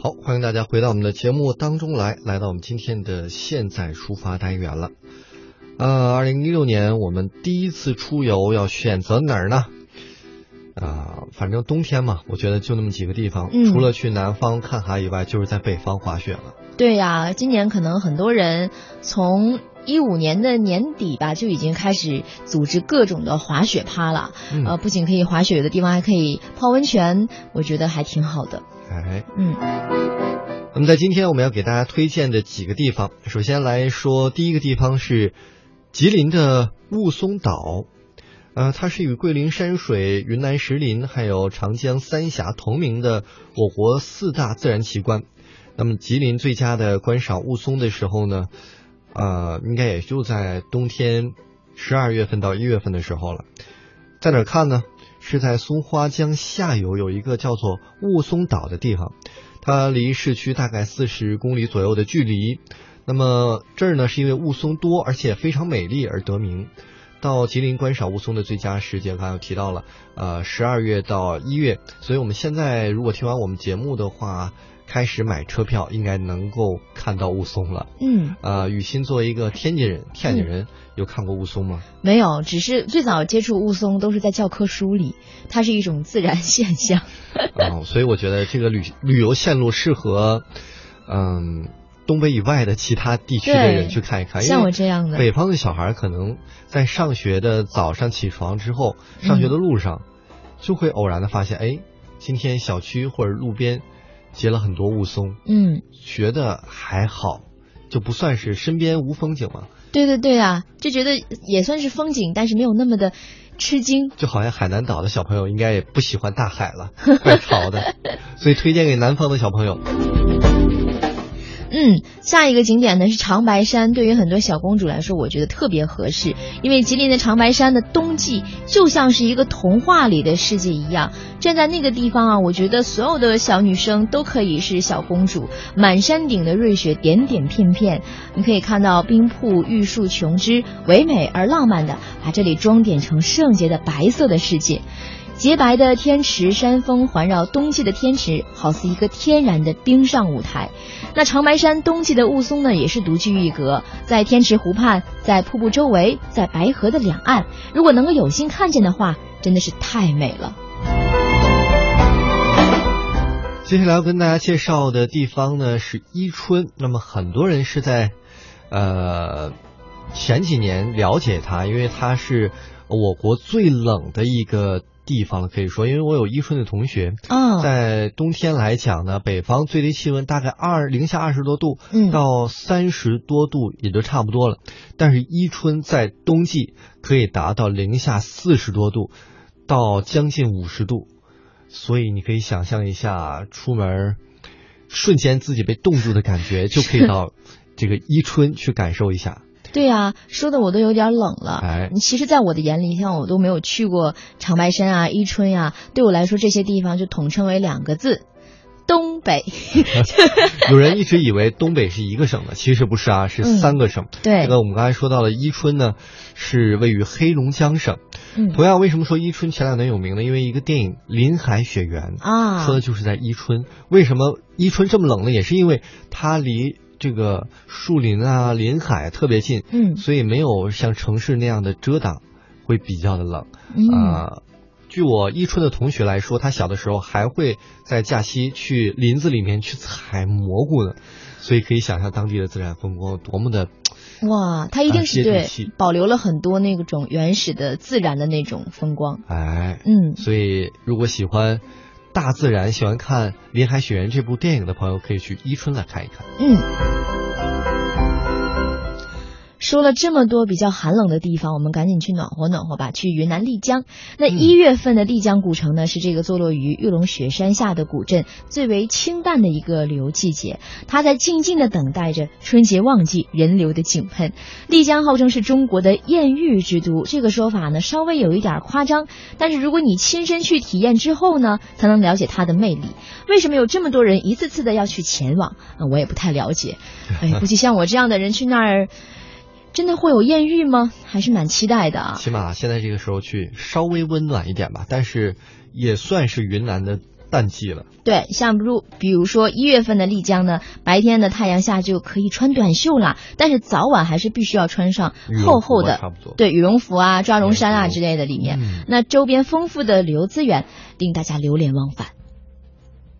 好，欢迎大家回到我们的节目当中来，来到我们今天的现在出发单元了。呃，二零一六年我们第一次出游要选择哪儿呢？啊、反正冬天嘛，我觉得就那么几个地方，嗯除了去南方看海以外，就是在北方滑雪了。对呀、今年可能很多人从一五年的年底吧就已经开始组织各种的滑雪趴了。嗯呃，不仅可以滑雪，有的地方还可以泡温泉，我觉得还挺好的。哎，嗯，那么在今天我们要给大家推荐的几个地方，首先来说第一个地方是吉林的雾凇岛，呃，它是与桂林山水、云南石林还有长江三峡同名的我国四大自然奇观。那么吉林最佳的观赏雾凇的时候呢，呃，应该也就在冬天十二月份到一月份的时候了。在哪儿看呢？是在松花江下游有一个叫做雾凇岛的地方，它离市区大概四十公里左右的距离。那么这儿呢，是因为雾凇多而且非常美丽而得名。到吉林观赏雾凇的最佳时间，刚才提到了，呃，十二月到一月。所以我们现在如果听完我们节目的话，开始买车票，应该能够看到雾凇了。嗯，呃，雨欣作为一个天津人，天津人有看过雾凇吗？没有，只是最早接触雾凇都是在教科书里，它是一种自然现象。啊、所以我觉得这个旅旅游线路适合，嗯，东北以外的其他地区的人去看一看。因像为我这样的北方的小孩可能在上学的早上起床之后，上学的路上，就会偶然的发现，哎，今天小区或者路边结了很多雾凇，嗯，觉得还好，就不算是身边无风景嘛。对对对啊，就觉得也算是风景，但是没有那么的吃惊。就好像海南岛的小朋友应该也不喜欢大海了，怪潮的，所以推荐给南方的小朋友。嗯，下一个景点呢是长白山，对于很多小公主来说，我觉得特别合适，因为吉林的长白山的冬季就像是一个童话里的世界一样。站在那个地方啊，我觉得所有的小女生都可以是小公主。满山顶的瑞雪点点片片，你可以看到冰瀑玉树琼枝，唯美而浪漫的把这里装点成圣洁的白色的世界。洁白的天池山峰环绕冬季的天池，好似一个天然的冰上舞台。那长白山冬季的雾凇呢，也是独具一格，在天池湖畔，在瀑布周围，在白河的两岸，如果能够有幸看见的话，真的是太美了。接下来要跟大家介绍的地方呢是伊春，那么很多人是在，呃，前几年了解它，因为它是我国最冷的一个地方了，可以说，因为我有伊春的同学，啊，在冬天来讲呢，北方最低气温大概二零下二十多度，嗯到三十多度也就差不多了。但是伊春在冬季可以达到零下四十多度，到将近五十度，所以你可以想象一下，出门瞬间自己被冻住的感觉，就可以到这个伊春去感受一下。对呀、说的我都有点冷了。哎其实，在我的眼里，像我都没有去过长白山啊、伊春呀、对我来说，这些地方就统称为两个字：东北。有人一直以为东北是一个省的，其实不是啊，是嗯三个省。对这个我们刚才说到了伊春呢，是位于黑龙江省。嗯同样，为什么说伊春前两年有名呢？因为一个电影《林海雪原》啊，说的就是在伊春。为什么伊春这么冷呢？也是因为它离这个树林啊、林海特别近，嗯所以没有像城市那样的遮挡，会比较的冷。嗯啊、据我伊春的同学来说，他小的时候还会在假期去林子里面去采蘑菇呢，所以可以想象当地的自然风光多么的哇，它一定啊是对保留了很多那种原始的自然的那种风光。哎，嗯，所以如果喜欢大自然、喜欢看《林海雪原》这部电影的朋友，可以去伊春来看一看。嗯。说了这么多比较寒冷的地方，我们赶紧去暖和暖和吧，去云南丽江。那嗯一月份的丽江古城呢，是这个坐落于玉龙雪山下的古镇最为清淡的一个旅游季节，它在静静的等待着春节旺季人流的井喷。丽江号称是中国的艳遇之都，这个说法呢稍微有一点夸张，但是如果你亲身去体验之后呢，才能了解它的魅力。为什么有这么多人一次次的要去前往？啊、我也不太了解。哎，估计像我这样的人去那儿，真的会有艳遇吗？还是蛮期待的啊。起码现在这个时候去稍微温暖一点吧，但是也算是云南的淡季了。对，像比如比如说一月份的丽江呢，白天的太阳下就可以穿短袖了，但是早晚还是必须要穿上厚厚的对羽绒服啊、抓绒衫啊之类的里面。那周边丰富的旅游资源令大家流连忘返。